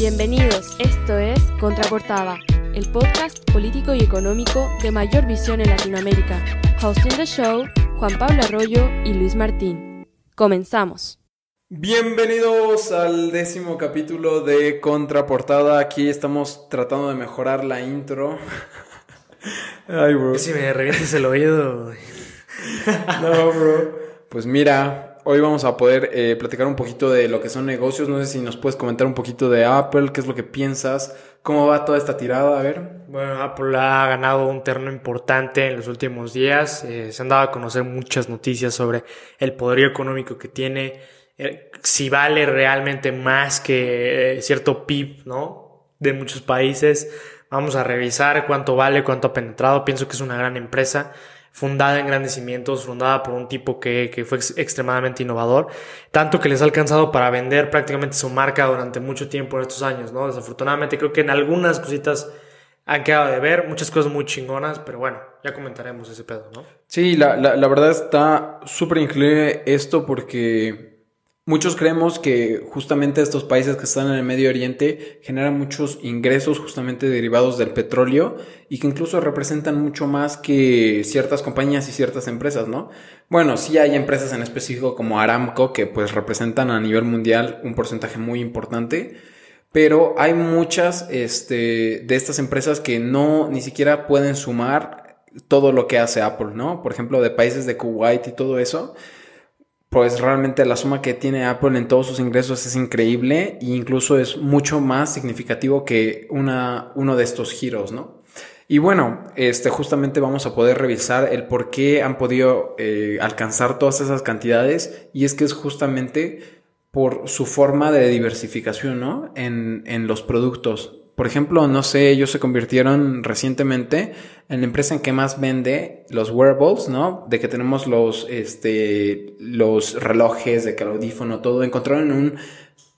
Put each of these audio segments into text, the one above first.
Bienvenidos, esto es Contraportada, el podcast político y económico de mayor visión en Latinoamérica. Hosting the show, Juan Pablo Arroyo y Luis Martín. Comenzamos. Bienvenidos al décimo capítulo de Contraportada. Aquí estamos tratando de mejorar la intro. Ay, bro. Si me revientes el oído. no, bro. Pues mira, hoy vamos a poder eh, platicar un poquito de lo que son negocios. No sé si nos puedes comentar un poquito de Apple, qué es lo que piensas, cómo va toda esta tirada, a ver. Bueno, Apple ha ganado un terreno importante en los últimos días. Eh, se han dado a conocer muchas noticias sobre el poderío económico que tiene eh, si vale realmente más que cierto PIB, ¿no? De muchos países. Vamos a revisar cuánto vale, cuánto ha penetrado. Pienso que es una gran empresa fundada en grandes cimientos, fundada por un tipo que, que, fue extremadamente innovador, tanto que les ha alcanzado para vender prácticamente su marca durante mucho tiempo en estos años, ¿no? Desafortunadamente creo que en algunas cositas han quedado de ver, muchas cosas muy chingonas, pero bueno, ya comentaremos ese pedo, ¿no? Sí, la, la, la verdad está súper increíble esto porque Muchos creemos que justamente estos países que están en el Medio Oriente generan muchos ingresos justamente derivados del petróleo y que incluso representan mucho más que ciertas compañías y ciertas empresas, ¿no? Bueno, sí hay empresas en específico como Aramco que pues representan a nivel mundial un porcentaje muy importante, pero hay muchas este, de estas empresas que no ni siquiera pueden sumar todo lo que hace Apple, ¿no? Por ejemplo, de países de Kuwait y todo eso pues realmente la suma que tiene Apple en todos sus ingresos es increíble e incluso es mucho más significativo que una, uno de estos giros, ¿no? Y bueno, este, justamente vamos a poder revisar el por qué han podido eh, alcanzar todas esas cantidades y es que es justamente por su forma de diversificación, ¿no? En, en los productos. Por ejemplo, no sé, ellos se convirtieron recientemente en la empresa en que más vende los wearables, ¿no? De que tenemos los, este, los relojes, de que el audífono, todo. Encontraron un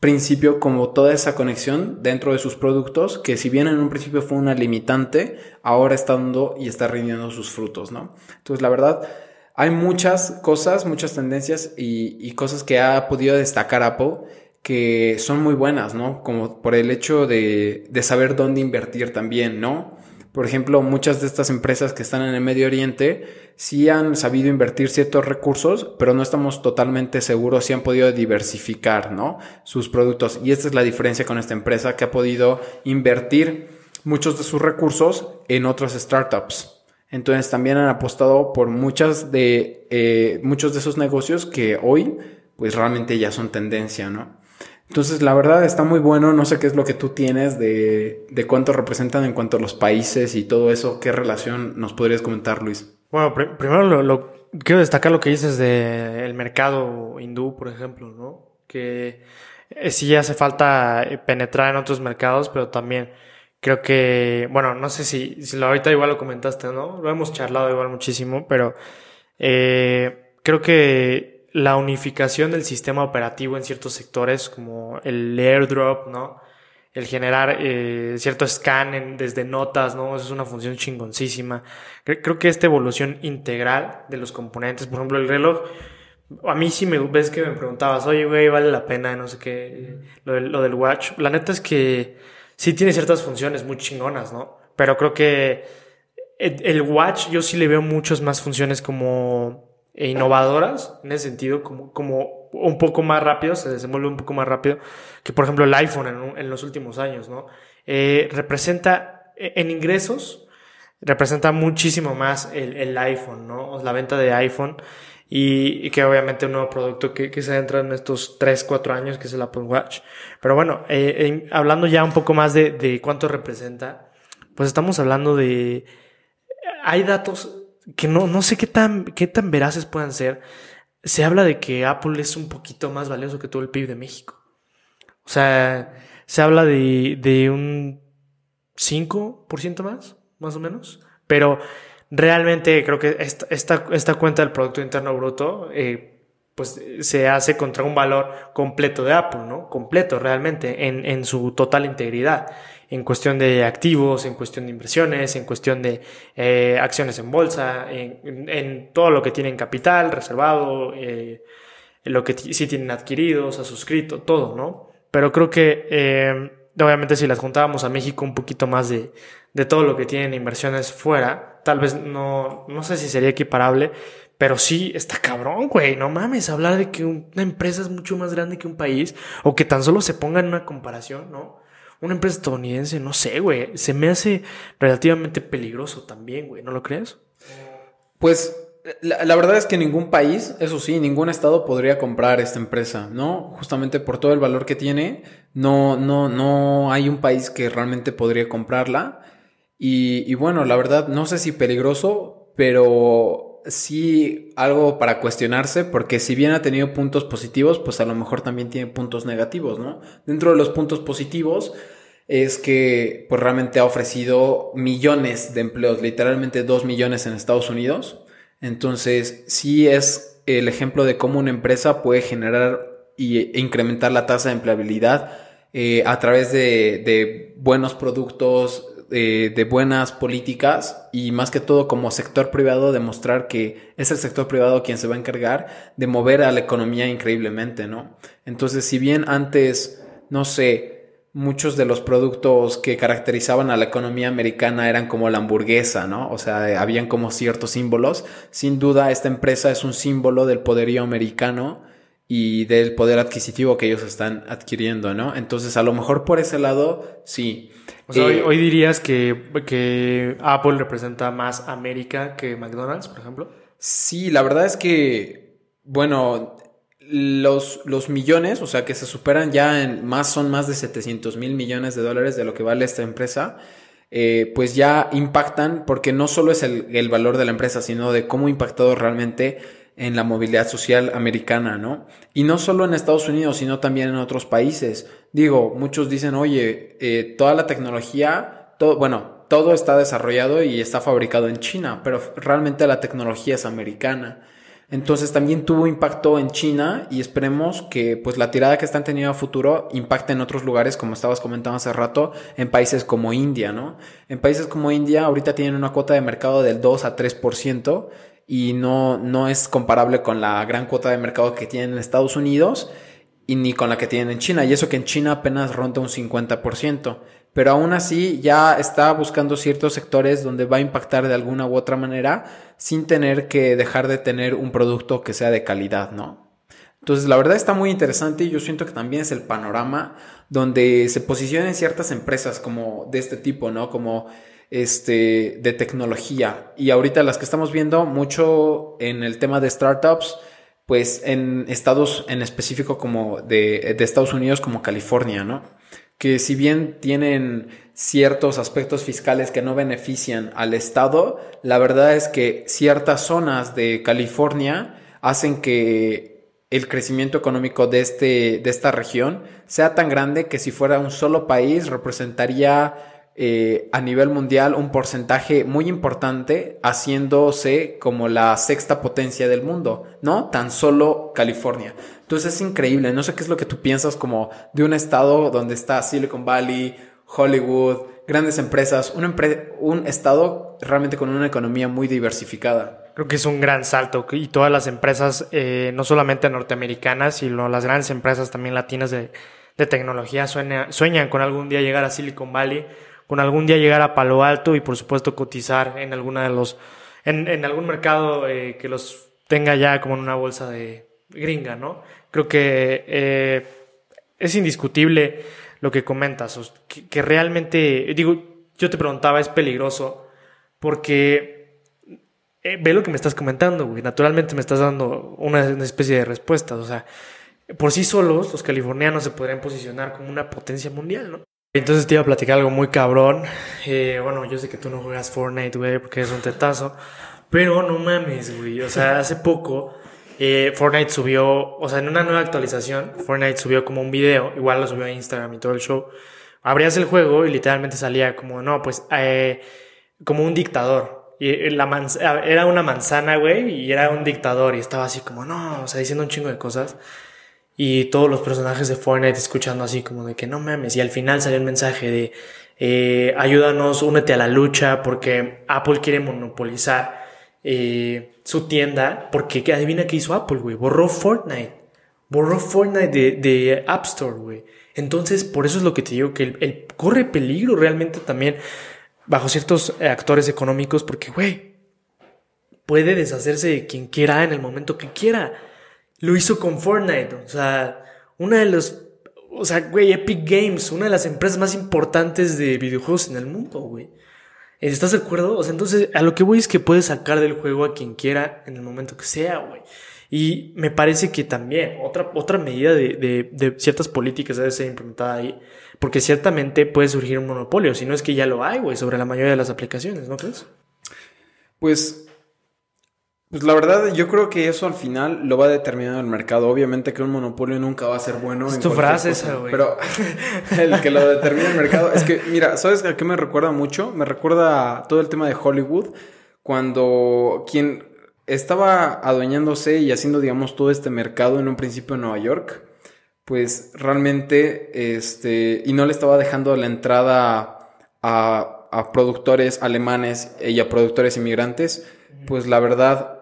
principio como toda esa conexión dentro de sus productos, que si bien en un principio fue una limitante, ahora está dando y está rindiendo sus frutos, ¿no? Entonces, la verdad, hay muchas cosas, muchas tendencias y, y cosas que ha podido destacar Apple que son muy buenas, ¿no? Como por el hecho de, de saber dónde invertir también, ¿no? Por ejemplo, muchas de estas empresas que están en el Medio Oriente sí han sabido invertir ciertos recursos, pero no estamos totalmente seguros si han podido diversificar, ¿no? Sus productos. Y esta es la diferencia con esta empresa que ha podido invertir muchos de sus recursos en otras startups. Entonces también han apostado por muchas de, eh, muchos de esos negocios que hoy pues realmente ya son tendencia, ¿no? Entonces, la verdad está muy bueno. No sé qué es lo que tú tienes de, de cuánto representan en cuanto a los países y todo eso. ¿Qué relación nos podrías comentar, Luis? Bueno, primero lo, quiero destacar lo que dices del mercado hindú, por ejemplo, ¿no? Que eh, sí hace falta eh, penetrar en otros mercados, pero también creo que, bueno, no sé si, si ahorita igual lo comentaste, ¿no? Lo hemos charlado igual muchísimo, pero eh, creo que la unificación del sistema operativo en ciertos sectores, como el airdrop, ¿no? El generar eh, cierto scan desde notas, ¿no? Eso es una función chingoncísima. Creo, que esta evolución integral de los componentes, por ejemplo, el reloj, a mí sí me ves que me preguntabas, oye, güey, vale la pena, no sé qué, lo del, lo del watch. La neta es que sí tiene ciertas funciones muy chingonas, ¿no? Pero creo que el watch yo sí le veo muchas más funciones como e innovadoras en ese sentido, como, un poco más rápido, se desenvuelve un poco más rápido que, por ejemplo, el iPhone en, los últimos años, ¿no? Eh, representa e, en ingresos, representa muchísimo más el, iPhone, ¿no? La venta de iPhone y, que obviamente un nuevo producto que, que, se entra en estos 3, 4 años, que es el Apple Watch. Pero bueno, eh, hablando ya un poco más de, de cuánto representa, pues estamos hablando de... Hay datos que no, no sé qué tan, qué tan veraces puedan ser, se habla de que Apple es un poquito más valioso que todo el PIB de México. O sea, se habla de, de un 5% más, más o menos. Pero realmente creo que esta, esta, esta cuenta del Producto Interno Bruto, eh, pues se hace contra un valor completo de Apple, ¿no? Completo realmente, en, en su total integridad en cuestión de activos, en cuestión de inversiones, en cuestión de eh, acciones en bolsa, en, todo lo que tienen capital reservado, eh, lo que sí tienen adquiridos, ha suscrito, todo, ¿no? Pero creo que eh, obviamente si las juntábamos a México un poquito más de, de todo lo que tienen inversiones fuera, tal vez no, no sé si sería equiparable, pero sí, está cabrón, güey. No mames, hablar de que una empresa es mucho más grande que un país o que tan solo se ponga en una comparación, ¿no? Una empresa estadounidense, no sé, güey. Se me hace relativamente peligroso también, güey. ¿No lo crees? Pues la, verdad es que ningún país, eso sí, ningún estado podría comprar esta empresa, ¿no? Justamente por todo el valor que tiene, no, no, no hay un país que realmente podría comprarla. Y, y bueno, la verdad, no sé si peligroso, pero sí algo para cuestionarse, porque si bien ha tenido puntos positivos, pues a lo mejor también tiene puntos negativos, ¿no? Dentro de los puntos positivos es que pues realmente ha ofrecido millones de empleos, literalmente dos millones en Estados Unidos. Entonces, sí es el ejemplo de cómo una empresa puede generar e incrementar la tasa de empleabilidad eh, a través de, de buenos productos, de, buenas políticas y más que todo como sector privado demostrar que es el sector privado quien se va a encargar de mover a la economía increíblemente, ¿no? Entonces, si bien antes, no sé, muchos de los productos que caracterizaban a la economía americana eran como la hamburguesa, ¿no? O sea, habían como ciertos símbolos. Sin duda, esta empresa es un símbolo del poderío americano y del poder adquisitivo que ellos están adquiriendo, ¿no? Entonces, a lo mejor por ese lado, sí. O sea, hoy, eh, dirías que, que Apple representa más América que McDonald's, por ejemplo. Sí, la verdad es que, bueno, los, los millones, o sea, que se superan ya en más, son más de 700 mil millones de dólares de lo que vale esta empresa. Eh, pues ya impactan porque no solo es el, el valor de la empresa, sino de cómo ha impactado realmente en la movilidad social americana, ¿no? Y no solo en Estados Unidos, sino también en otros países. Digo, muchos dicen, oye, eh, toda la tecnología, todo, bueno, todo está desarrollado y está fabricado en China, pero realmente la tecnología es americana. Entonces también tuvo impacto en China y esperemos que pues la tirada que están teniendo a futuro impacte en otros lugares, como estabas comentando hace rato, en países como India, ¿no? En países como India ahorita tienen una cuota de mercado del 2 a 3% y no, no es comparable con la gran cuota de mercado que tienen en Estados Unidos y ni con la que tienen en China. Y eso que en China apenas ronda un 50%. Pero aún así ya está buscando ciertos sectores donde va a impactar de alguna u otra manera sin tener que dejar de tener un producto que sea de calidad, ¿no? Entonces la verdad está muy interesante y yo siento que también es el panorama donde se posicionan ciertas empresas como de este tipo, ¿no? Como este, de tecnología. Y ahorita las que estamos viendo mucho en el tema de startups, pues en estados en específico como de, de Estados Unidos como California, ¿no? Que si bien tienen ciertos aspectos fiscales que no benefician al Estado, la verdad es que ciertas zonas de California hacen que el crecimiento económico de, este, de esta región sea tan grande que si fuera un solo país representaría eh, a nivel mundial un porcentaje muy importante, haciéndose como la sexta potencia del mundo, ¿no? Tan solo California. Entonces es increíble, no sé qué es lo que tú piensas como de un estado donde está Silicon Valley, Hollywood, grandes empresas, un, un estado realmente con una economía muy diversificada. Creo que es un gran salto y todas las empresas, eh, no solamente norteamericanas, sino las grandes empresas también latinas de, de tecnología sueñan con algún día llegar a Silicon Valley con algún día llegar a Palo Alto y por supuesto cotizar en alguna de los, en, algún mercado eh, que los tenga ya como en una bolsa de gringa, ¿no? Creo que eh, es indiscutible lo que comentas, que, realmente, digo, yo te preguntaba, es peligroso porque eh, ve lo que me estás comentando, güey, naturalmente me estás dando una, una especie de respuesta, o sea, por sí solos los californianos se podrían posicionar como una potencia mundial, ¿no? Entonces te iba a platicar algo muy cabrón. Eh, bueno, yo sé que tú no juegas Fortnite, güey, porque es un tetazo. Pero no mames, güey. O sea, hace poco eh, Fortnite subió, o sea, en una nueva actualización, Fortnite subió como un video, igual lo subió a Instagram y todo el show. Abrías el juego y literalmente salía como, no, pues, eh, como un dictador. Y la era una manzana, güey, y era un dictador. Y estaba así como, no, o sea, diciendo un chingo de cosas y todos los personajes de Fortnite escuchando así como de que no mames y al final salió el mensaje de eh, ayúdanos, únete a la lucha porque Apple quiere monopolizar eh, su tienda porque adivina qué hizo Apple, güey, borró Fortnite, borró Fortnite de, de App Store, güey. Entonces, por eso es lo que te digo, que él, corre peligro realmente también bajo ciertos eh, actores económicos, porque, güey, puede deshacerse de quien quiera en el momento que quiera. Lo hizo con Fortnite, o sea, una de los, o sea, güey, Epic Games, una de las empresas más importantes de videojuegos en el mundo, güey. ¿Estás de acuerdo? O sea, entonces, a lo que voy es que puede sacar del juego a quien quiera en el momento que sea, güey. Y me parece que también otra, otra medida de, de, de, ciertas políticas debe ser implementada ahí, porque ciertamente puede surgir un monopolio, si no es que ya lo hay, güey, sobre la mayoría de las aplicaciones, ¿no crees? Pues, pues la verdad, yo creo que eso al final lo va a determinar el mercado. Obviamente que un monopolio nunca va a ser bueno. Es tu frase esa, güey. Pero el que lo determina el mercado. Es que, mira, ¿sabes a qué me recuerda mucho? Me recuerda todo el tema de Hollywood. Cuando quien estaba adueñándose y haciendo, digamos, todo este mercado en un principio en Nueva York, pues realmente, este, y no le estaba dejando la entrada a, a productores alemanes y a productores inmigrantes, pues la verdad,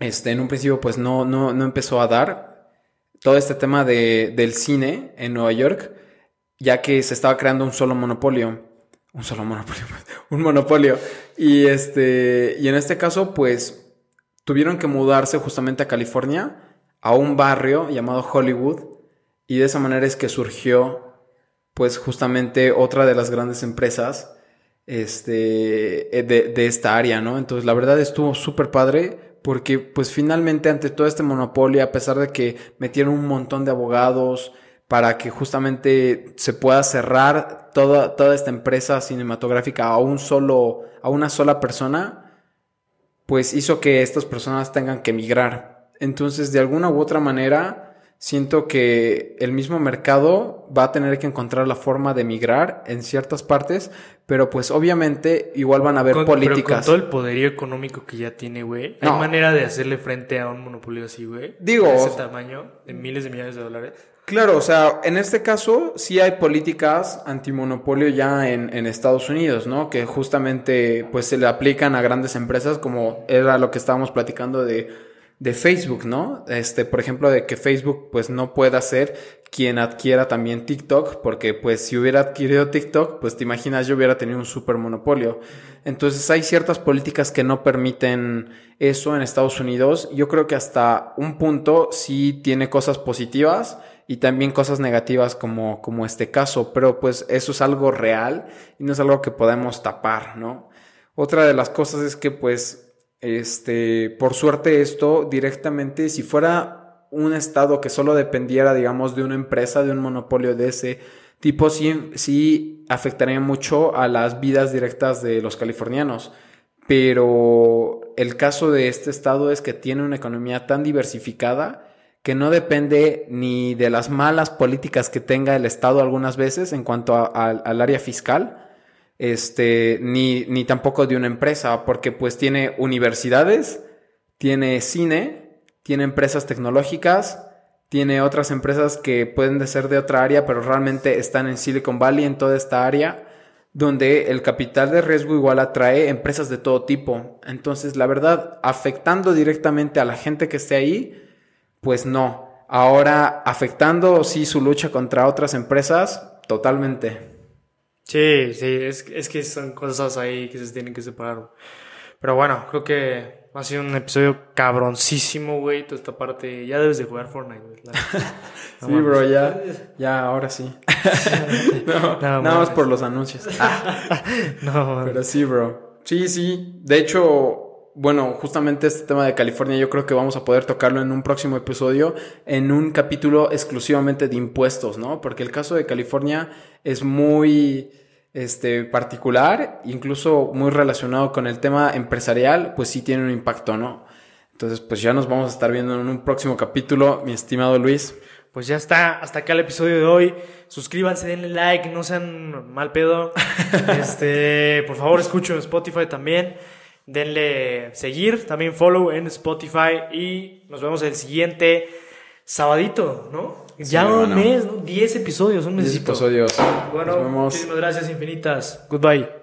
este, en un principio, pues no, no, no empezó a dar todo este tema de, del cine en Nueva York, ya que se estaba creando un solo monopolio. Un solo monopolio, un monopolio. Y este, y en este caso, pues tuvieron que mudarse justamente a California, a un barrio llamado Hollywood, y de esa manera es que surgió, pues justamente otra de las grandes empresas este, eh, de, de esta área, ¿no? Entonces la verdad estuvo súper padre porque pues finalmente ante todo este monopolio, a pesar de que metieron un montón de abogados para que justamente se pueda cerrar toda, toda esta empresa cinematográfica a un solo, a una sola persona, pues hizo que estas personas tengan que migrar. Entonces, de alguna u otra manera, siento que el mismo mercado va a tener que encontrar la forma de migrar en ciertas partes, pero pues obviamente igual van a haber políticas. Pero con todo el poderío económico que ya tiene, güey, ¿hay manera de hacerle frente a un monopolio así, güey? Digo... De ese tamaño, de miles de millones de dólares. Claro, o sea, en este caso sí hay políticas antimonopolio ya en, en, Estados Unidos, ¿no? Que justamente pues se le aplican a grandes empresas como era lo que estábamos platicando de, de Facebook, ¿no? Este, por ejemplo, de que Facebook pues no pueda ser quien adquiera también TikTok, porque pues si hubiera adquirido TikTok, pues te imaginas yo hubiera tenido un super monopolio. Entonces hay ciertas políticas que no permiten eso en Estados Unidos. Yo creo que hasta un punto sí tiene cosas positivas y también cosas negativas como, como este caso, pero pues eso es algo real y no es algo que podemos tapar, ¿no? Otra de las cosas es que pues, este, por suerte esto directamente, si fuera un estado que solo dependiera, digamos, de una empresa, de un monopolio de ese tipo, sí, sí afectaría mucho a las vidas directas de los californianos. Pero el caso de este estado es que tiene una economía tan diversificada que no depende ni de las malas políticas que tenga el Estado algunas veces en cuanto al área fiscal, este, ni, ni tampoco de una empresa, porque pues tiene universidades, tiene cine, tiene empresas tecnológicas, tiene otras empresas que pueden de ser de otra área, pero realmente están en Silicon Valley, en toda esta área, donde el capital de riesgo igual atrae empresas de todo tipo. Entonces, la verdad, afectando directamente a la gente que esté ahí, pues no. Ahora, afectando sí su lucha contra otras empresas, totalmente. Sí, sí, es, es que son cosas ahí que se tienen que separar. Pero bueno, creo que ha sido un episodio cabroncísimo, güey. Toda esta parte. Ya debes de jugar Fortnite, güey. sí, bro, ya. Ya, ahora sí. no, nada más por los anuncios. no, Pero sí, bro. Sí, sí. De hecho, bueno, justamente este tema de California yo creo que vamos a poder tocarlo en un próximo episodio, en un capítulo exclusivamente de impuestos, ¿no? Porque el caso de California es muy este, particular, incluso muy relacionado con el tema empresarial, pues sí tiene un impacto, ¿no? Entonces, pues ya nos vamos a estar viendo en un próximo capítulo, mi estimado Luis. Pues ya está, hasta acá el episodio de hoy. Suscríbanse, denle like, no sean mal pedo. este, por favor, escuchen Spotify también. Denle seguir, también follow en Spotify y nos vemos el siguiente sabadito, ¿no? ya un mes, ¿no? 10 episodios, un mes. 10 episodios. Bueno, muchísimas gracias infinitas. Goodbye.